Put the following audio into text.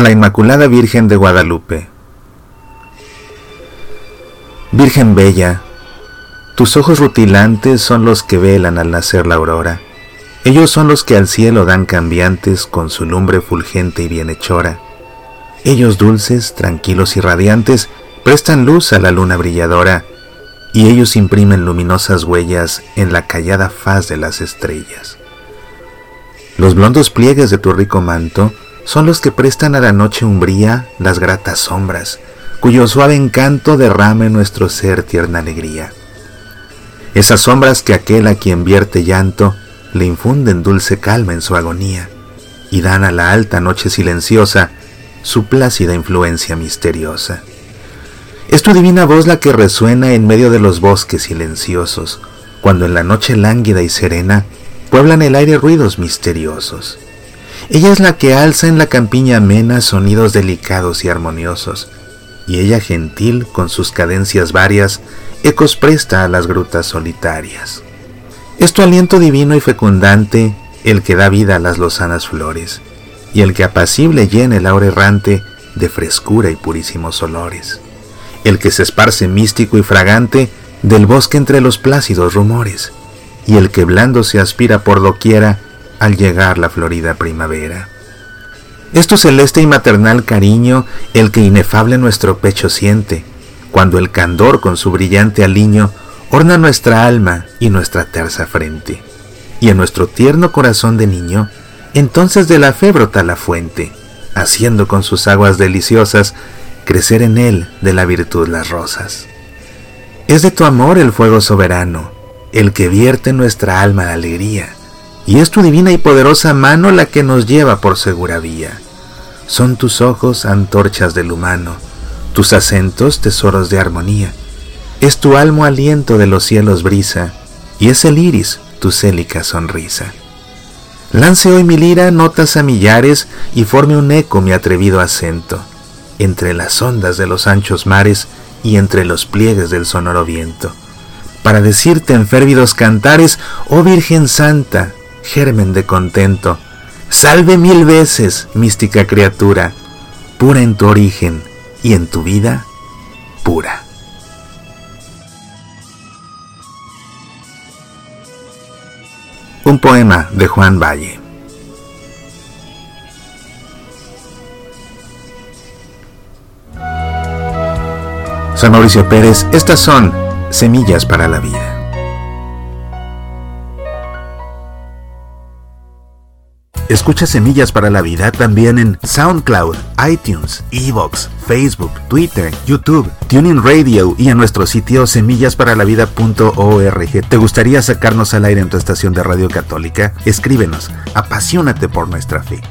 la Inmaculada Virgen de Guadalupe. Virgen Bella, tus ojos rutilantes son los que velan al nacer la aurora. Ellos son los que al cielo dan cambiantes con su lumbre fulgente y bienhechora. Ellos dulces, tranquilos y radiantes, prestan luz a la luna brilladora, y ellos imprimen luminosas huellas en la callada faz de las estrellas. Los blondos pliegues de tu rico manto son los que prestan a la noche umbría las gratas sombras, cuyo suave encanto derrama en nuestro ser tierna alegría. Esas sombras que aquel a quien vierte llanto le infunden dulce calma en su agonía y dan a la alta noche silenciosa su plácida influencia misteriosa. Es tu divina voz la que resuena en medio de los bosques silenciosos, cuando en la noche lánguida y serena pueblan el aire ruidos misteriosos. Ella es la que alza en la campiña amena sonidos delicados y armoniosos, y ella gentil, con sus cadencias varias, ecos presta a las grutas solitarias. Es tu aliento divino y fecundante el que da vida a las lozanas flores, y el que apacible llena el aura errante de frescura y purísimos olores, el que se esparce místico y fragante del bosque entre los plácidos rumores, y el que blando se aspira por doquiera al llegar la florida primavera. Es tu celeste y maternal cariño el que inefable nuestro pecho siente, cuando el candor con su brillante aliño orna nuestra alma y nuestra tersa frente. Y en nuestro tierno corazón de niño, entonces de la fe brota la fuente, haciendo con sus aguas deliciosas crecer en él de la virtud las rosas. Es de tu amor el fuego soberano, el que vierte en nuestra alma la alegría, y es tu divina y poderosa mano la que nos lleva por segura vía. Son tus ojos antorchas del humano, tus acentos tesoros de armonía. Es tu almo aliento de los cielos brisa, y es el iris tu célica sonrisa. Lance hoy mi lira notas a millares y forme un eco mi atrevido acento, entre las ondas de los anchos mares y entre los pliegues del sonoro viento, para decirte en férvidos cantares, oh Virgen Santa, germen de contento. Salve mil veces, mística criatura, pura en tu origen y en tu vida pura. Un poema de Juan Valle. Soy Mauricio Pérez, estas son Semillas para la Vida. Escucha Semillas para la Vida también en SoundCloud, iTunes, Evox, Facebook, Twitter, YouTube, Tuning Radio y en nuestro sitio semillasparalavida.org. ¿Te gustaría sacarnos al aire en tu estación de radio católica? Escríbenos, apasionate por nuestra fe.